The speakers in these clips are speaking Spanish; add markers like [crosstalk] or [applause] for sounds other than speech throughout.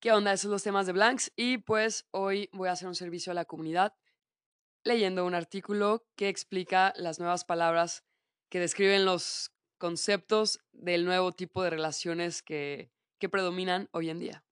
¿Qué onda? Esos son los temas de Blanks y pues hoy voy a hacer un servicio a la comunidad leyendo un artículo que explica las nuevas palabras que describen los conceptos del nuevo tipo de relaciones que, predominan hoy en día.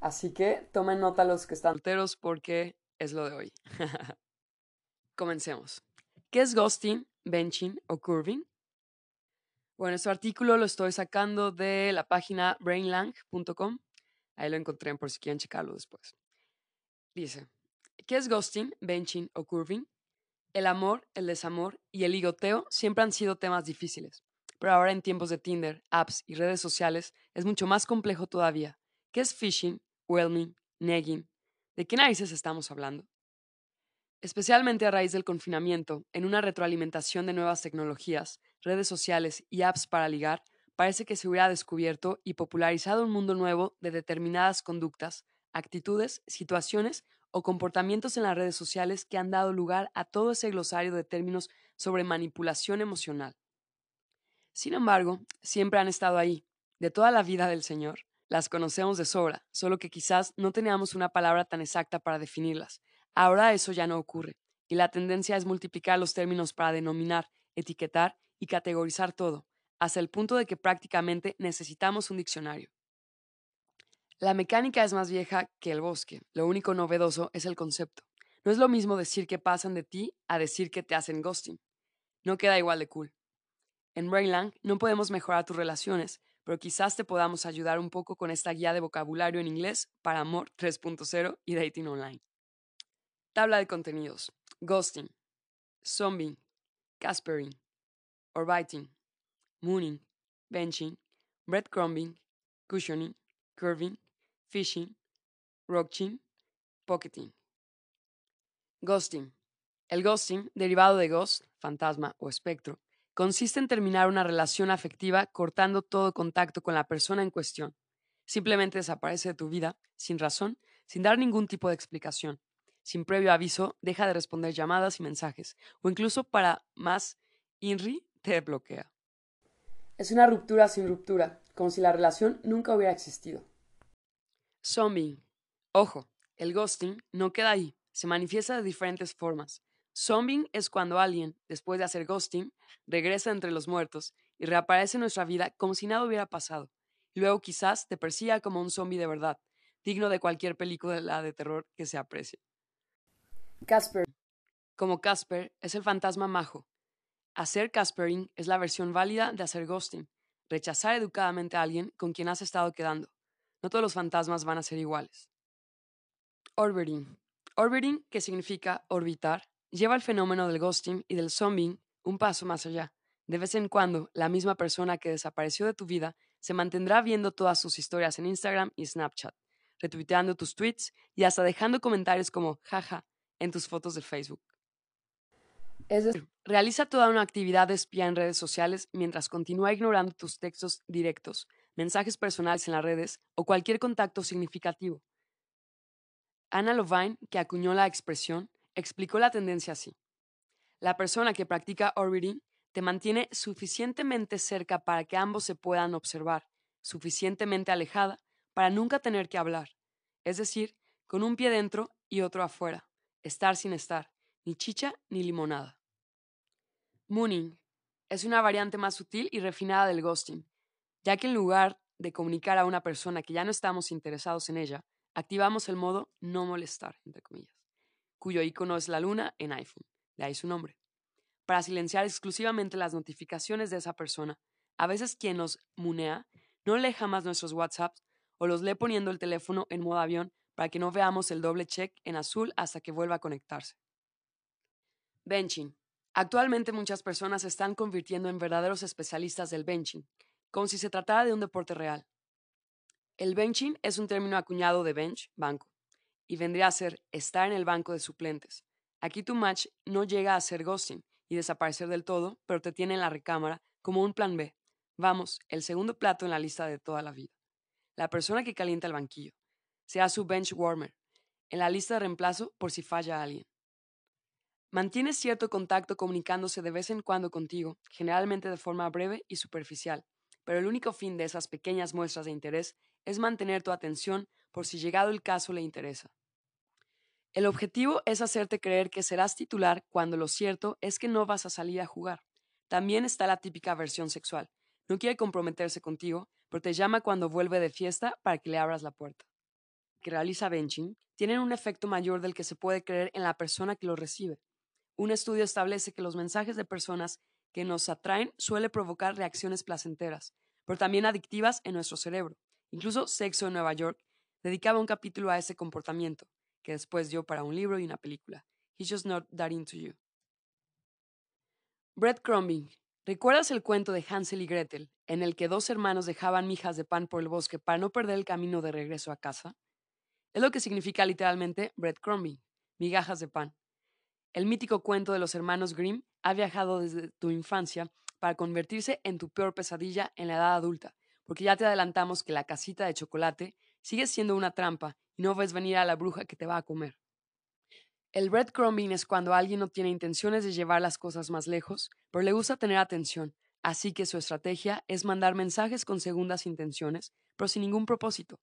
Así que tomen nota los que están solteros porque es lo de hoy. [laughs] Comencemos. ¿Qué es ghosting, benching o curving? Bueno, este artículo lo estoy sacando de la página brainlang.com Ahí lo encontré por si quieren checarlo después. Dice, ¿qué es ghosting, benching o curving? El amor, el desamor y el ligoteo siempre han sido temas difíciles, pero ahora en tiempos de Tinder, apps y redes sociales es mucho más complejo todavía. ¿Qué es phishing, whelming, negging? ¿De qué narices estamos hablando? Especialmente a raíz del confinamiento, en una retroalimentación de nuevas tecnologías, redes sociales y apps para ligar, parece que se hubiera descubierto y popularizado un mundo nuevo de determinadas conductas, actitudes, situaciones o comportamientos en las redes sociales que han dado lugar a todo ese glosario de términos sobre manipulación emocional. Sin embargo, siempre han estado ahí, de toda la vida del Señor. Las conocemos de sobra, solo que quizás no teníamos una palabra tan exacta para definirlas. Ahora eso ya no ocurre, y la tendencia es multiplicar los términos para denominar, etiquetar y categorizar todo, hasta el punto de que prácticamente necesitamos un diccionario. La mecánica es más vieja que el bosque, lo único novedoso es el concepto. No es lo mismo decir que pasan de ti a decir que te hacen ghosting. No queda igual de cool. En Brainlang no podemos mejorar tus relaciones, pero quizás te podamos ayudar un poco con esta guía de vocabulario en inglés para amor 3.0 y dating online. Tabla de contenidos. Ghosting, zombing, caspering, orbiting, mooning, benching, breadcrumbing, cushioning, curving, fishing, roaching, pocketing. Ghosting. El ghosting, derivado de ghost, fantasma o espectro, consiste en terminar una relación afectiva cortando todo contacto con la persona en cuestión. Simplemente desaparece de tu vida, sin razón, sin dar ningún tipo de explicación. Sin previo aviso, deja de responder llamadas y mensajes, o incluso para más INRI te bloquea. Es una ruptura sin ruptura, como si la relación nunca hubiera existido. Zombie. Ojo, el ghosting no queda ahí, se manifiesta de diferentes formas. Zombing es cuando alguien, después de hacer ghosting, regresa entre los muertos y reaparece en nuestra vida como si nada hubiera pasado. Y luego quizás te persiga como un zombie de verdad, digno de cualquier película de terror que se aprecie. Casper. Como Casper, es el fantasma majo, Hacer caspering es la versión válida de hacer ghosting, rechazar educadamente a alguien con quien has estado quedando. No todos los fantasmas van a ser iguales. Orbiting. Orbiting, que significa orbitar, lleva el fenómeno del ghosting y del zombing un paso más allá. De vez en cuando, la misma persona que desapareció de tu vida se mantendrá viendo todas sus historias en Instagram y Snapchat, retuiteando tus tweets y hasta dejando comentarios como jaja en tus fotos de Facebook. Es decir, realiza toda una actividad de espía en redes sociales mientras continúa ignorando tus textos directos, mensajes personales en las redes o cualquier contacto significativo. Anna Lovine, que acuñó la expresión, explicó la tendencia así. La persona que practica orbiting te mantiene suficientemente cerca para que ambos se puedan observar, suficientemente alejada para nunca tener que hablar, es decir, con un pie dentro y otro afuera, estar sin estar, ni chicha ni limonada. Mooning es una variante más sutil y refinada del ghosting, ya que en lugar de comunicar a una persona que ya no estamos interesados en ella, activamos el modo no molestar, entre comillas, cuyo icono es la luna en iPhone, de ahí su nombre, para silenciar exclusivamente las notificaciones de esa persona. A veces quien nos munea no lee jamás nuestros WhatsApps o los lee poniendo el teléfono en modo avión para que no veamos el doble check en azul hasta que vuelva a conectarse. Benching Actualmente muchas personas se están convirtiendo en verdaderos especialistas del benching, como si se tratara de un deporte real. El benching es un término acuñado de bench, banco, y vendría a ser estar en el banco de suplentes. Aquí tu match no llega a ser ghosting y desaparecer del todo, pero te tiene en la recámara como un plan B. Vamos, el segundo plato en la lista de toda la vida. La persona que calienta el banquillo. Sea su bench warmer, en la lista de reemplazo por si falla alguien. Mantiene cierto contacto comunicándose de vez en cuando contigo, generalmente de forma breve y superficial, pero el único fin de esas pequeñas muestras de interés es mantener tu atención por si llegado el caso le interesa. El objetivo es hacerte creer que serás titular cuando lo cierto es que no vas a salir a jugar. También está la típica versión sexual. No quiere comprometerse contigo, pero te llama cuando vuelve de fiesta para que le abras la puerta. Que realiza benching tienen un efecto mayor del que se puede creer en la persona que lo recibe. Un estudio establece que los mensajes de personas que nos atraen suele provocar reacciones placenteras, pero también adictivas en nuestro cerebro. Incluso Sexo en Nueva York dedicaba un capítulo a ese comportamiento que después dio para un libro y una película. He's just not that into you. Breadcrumbing. ¿Recuerdas el cuento de Hansel y Gretel, en el que dos hermanos dejaban mijas de pan por el bosque para no perder el camino de regreso a casa? Es lo que significa literalmente breadcrumbing, migajas de pan. El mítico cuento de los hermanos Grimm ha viajado desde tu infancia para convertirse en tu peor pesadilla en la edad adulta, porque ya te adelantamos que la casita de chocolate sigue siendo una trampa y no ves venir a la bruja que te va a comer. El breadcrumbing es cuando alguien no tiene intenciones de llevar las cosas más lejos, pero le gusta tener atención, así que su estrategia es mandar mensajes con segundas intenciones, pero sin ningún propósito.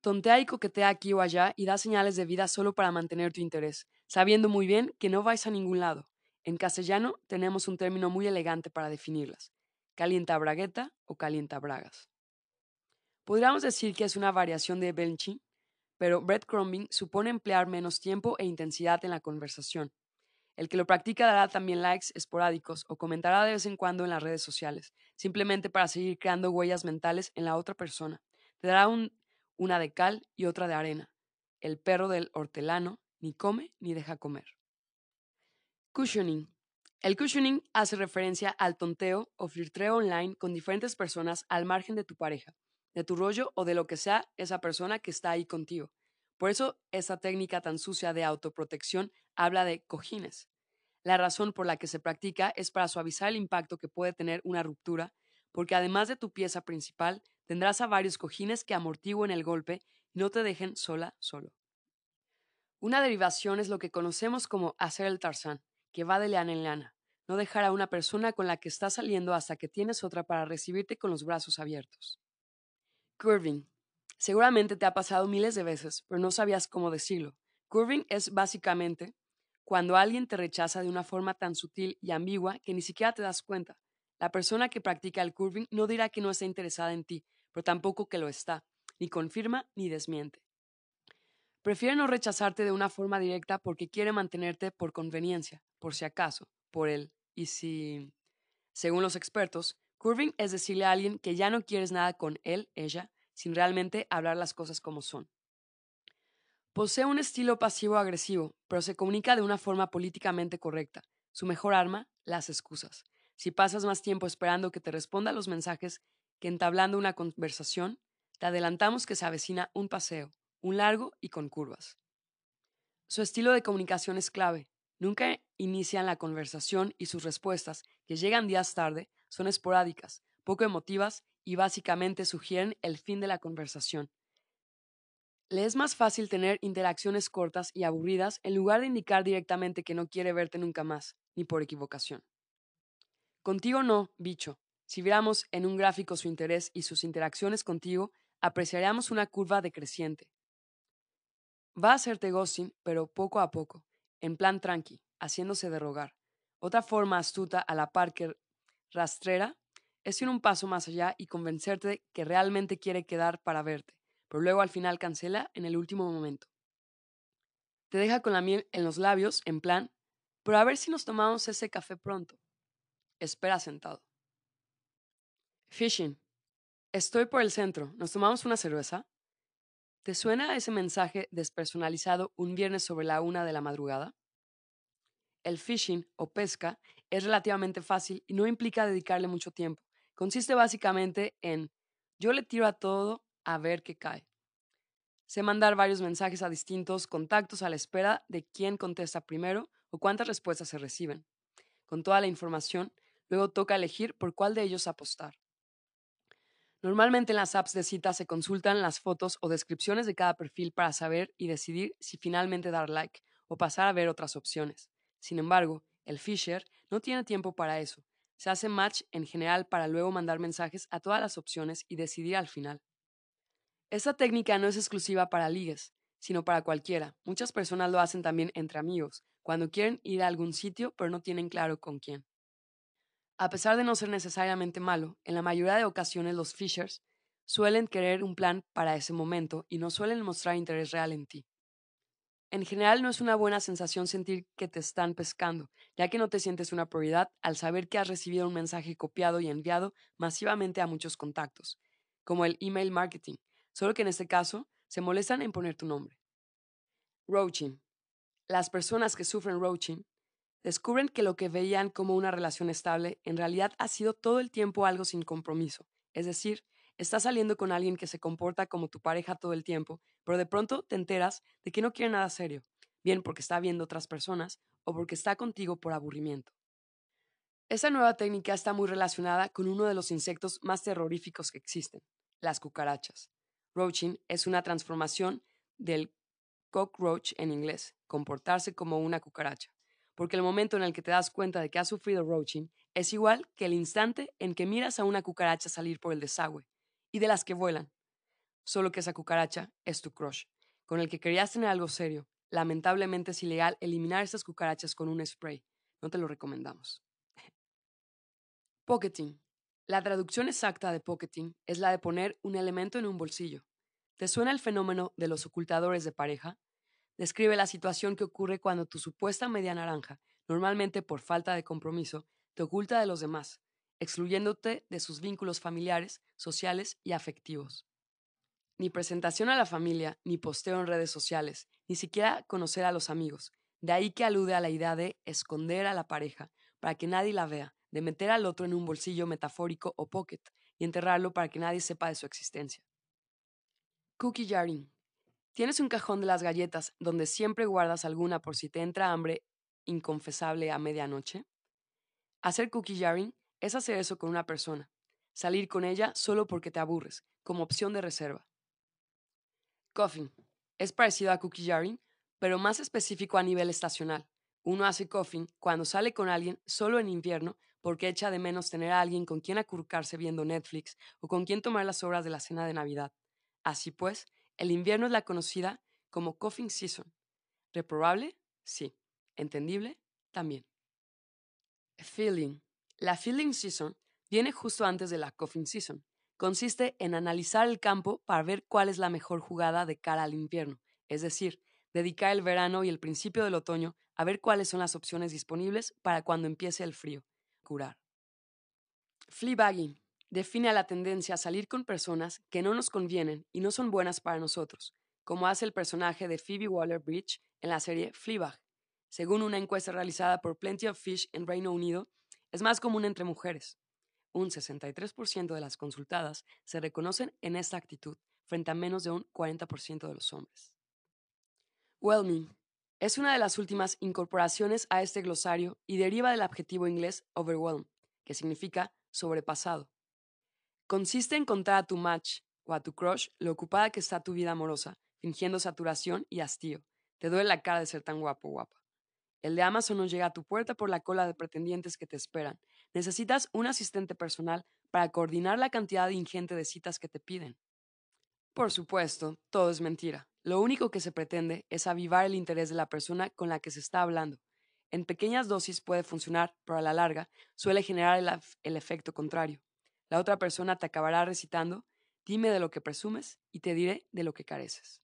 Tontea y coquetea aquí o allá y da señales de vida solo para mantener tu interés, sabiendo muy bien que no vais a ningún lado. En castellano tenemos un término muy elegante para definirlas, calienta bragueta o calienta bragas. Podríamos decir que es una variación de benching, pero breadcrumbing supone emplear menos tiempo e intensidad en la conversación. El que lo practica dará también likes esporádicos o comentará de vez en cuando en las redes sociales, simplemente para seguir creando huellas mentales en la otra persona. Te dará una de cal y otra de arena. El perro del hortelano ni come ni deja comer. Cushioning. El cushioning hace referencia al tonteo o flirtreo online con diferentes personas al margen de tu pareja de tu rollo o de lo que sea esa persona que está ahí contigo. Por eso esa técnica tan sucia de autoprotección habla de cojines. La razón por la que se practica es para suavizar el impacto que puede tener una ruptura, porque además de tu pieza principal, tendrás a varios cojines que amortiguen el golpe y no te dejen sola, solo. Una derivación es lo que conocemos como hacer el tarzán, que va de leana en lana, no dejar a una persona con la que estás saliendo hasta que tienes otra para recibirte con los brazos abiertos. Curving. Seguramente te ha pasado miles de veces, pero no sabías cómo decirlo. Curving es básicamente cuando alguien te rechaza de una forma tan sutil y ambigua que ni siquiera te das cuenta. La persona que practica el curving no dirá que no está interesada en ti, pero tampoco que lo está, ni confirma ni desmiente. Prefiere no rechazarte de una forma directa porque quiere mantenerte por conveniencia, por si acaso, por él. Y si, según los expertos, Curving es decirle a alguien que ya no quieres nada con él, ella, sin realmente hablar las cosas como son. Posee un estilo pasivo-agresivo, pero se comunica de una forma políticamente correcta. Su mejor arma, las excusas. Si pasas más tiempo esperando que te responda los mensajes que entablando una conversación, te adelantamos que se avecina un paseo, un largo y con curvas. Su estilo de comunicación es clave. Nunca inician la conversación y sus respuestas, que llegan días tarde, son esporádicas, poco emotivas y básicamente sugieren el fin de la conversación. Le es más fácil tener interacciones cortas y aburridas en lugar de indicar directamente que no quiere verte nunca más, ni por equivocación. Contigo no, bicho. Si viéramos en un gráfico su interés y sus interacciones contigo, apreciaríamos una curva decreciente. Va a hacerte ghosting, pero poco a poco, en plan tranqui, haciéndose de rogar. Otra forma astuta a la par que rastrera es ir un paso más allá y convencerte que realmente quiere quedar para verte, pero luego al final cancela en el último momento. Te deja con la miel en los labios, en plan, pero a ver si nos tomamos ese café pronto. Espera sentado. Fishing. Estoy por el centro. ¿Nos tomamos una cerveza? ¿Te suena ese mensaje despersonalizado un viernes sobre la una de la madrugada? El fishing o pesca es relativamente fácil y no implica dedicarle mucho tiempo. Consiste básicamente en yo le tiro a todo a ver qué cae. Sé mandar varios mensajes a distintos contactos a la espera de quién contesta primero o cuántas respuestas se reciben. Con toda la información, luego toca elegir por cuál de ellos apostar. Normalmente en las apps de cita se consultan las fotos o descripciones de cada perfil para saber y decidir si finalmente dar like o pasar a ver otras opciones. Sin embargo, el Fisher no tiene tiempo para eso. Se hace match en general para luego mandar mensajes a todas las opciones y decidir al final. Esta técnica no es exclusiva para ligues, sino para cualquiera. Muchas personas lo hacen también entre amigos, cuando quieren ir a algún sitio pero no tienen claro con quién. A pesar de no ser necesariamente malo, en la mayoría de ocasiones los fishers suelen querer un plan para ese momento y no suelen mostrar interés real en ti. En general no es una buena sensación sentir que te están pescando, ya que no te sientes una prioridad al saber que has recibido un mensaje copiado y enviado masivamente a muchos contactos, como el email marketing, solo que en este caso se molestan en poner tu nombre. Roaching. Las personas que sufren roaching descubren que lo que veían como una relación estable en realidad ha sido todo el tiempo algo sin compromiso, es decir, Estás saliendo con alguien que se comporta como tu pareja todo el tiempo, pero de pronto te enteras de que no quiere nada serio, bien porque está viendo otras personas o porque está contigo por aburrimiento. Esa nueva técnica está muy relacionada con uno de los insectos más terroríficos que existen, las cucarachas. Roaching es una transformación del cockroach en inglés, comportarse como una cucaracha, porque el momento en el que te das cuenta de que has sufrido roaching es igual que el instante en que miras a una cucaracha salir por el desagüe, y de las que vuelan. Solo que esa cucaracha es tu crush, con el que querías tener algo serio. Lamentablemente es ilegal eliminar esas cucarachas con un spray. No te lo recomendamos. Pocketing. La traducción exacta de pocketing es la de poner un elemento en un bolsillo. ¿Te suena el fenómeno de los ocultadores de pareja? Describe la situación que ocurre cuando tu supuesta media naranja, normalmente por falta de compromiso, te oculta de los demás, excluyéndote de sus vínculos familiares, sociales y afectivos. Ni presentación a la familia, ni posteo en redes sociales, ni siquiera conocer a los amigos. De ahí que alude a la idea de esconder a la pareja para que nadie la vea, de meter al otro en un bolsillo metafórico o pocket y enterrarlo para que nadie sepa de su existencia. Cookie jarring. ¿Tienes un cajón de las galletas donde siempre guardas alguna por si te entra hambre inconfesable a medianoche? Hacer cookie jarring es hacer eso con una persona, salir con ella solo porque te aburres, como opción de reserva. Coffin. Es parecido a cookie jarring, pero más específico a nivel estacional. Uno hace coffin cuando sale con alguien solo en invierno porque echa de menos tener a alguien con quien acurrucarse viendo Netflix o con quien tomar las obras de la cena de Navidad. Así pues, el invierno es la conocida como coffin season. ¿Reprobable? Sí. ¿Entendible? También. Feeling. La Fielding Season viene justo antes de la Coffin Season. Consiste en analizar el campo para ver cuál es la mejor jugada de cara al invierno, es decir, dedicar el verano y el principio del otoño a ver cuáles son las opciones disponibles para cuando empiece el frío. Curar. Fleabagging define a la tendencia a salir con personas que no nos convienen y no son buenas para nosotros, como hace el personaje de Phoebe Waller-Bridge en la serie Fleabag. Según una encuesta realizada por Plenty of Fish en Reino Unido, es más común entre mujeres. Un 63% de las consultadas se reconocen en esta actitud frente a menos de un 40% de los hombres. Whelming es una de las últimas incorporaciones a este glosario y deriva del adjetivo inglés overwhelm, que significa sobrepasado. Consiste en contar a tu match o a tu crush lo ocupada que está tu vida amorosa, fingiendo saturación y hastío. Te duele la cara de ser tan guapo guapa. El de Amazon no llega a tu puerta por la cola de pretendientes que te esperan. Necesitas un asistente personal para coordinar la cantidad ingente de citas que te piden. Por supuesto, todo es mentira. Lo único que se pretende es avivar el interés de la persona con la que se está hablando. En pequeñas dosis puede funcionar, pero a la larga suele generar el, el efecto contrario. La otra persona te acabará recitando, dime de lo que presumes y te diré de lo que careces.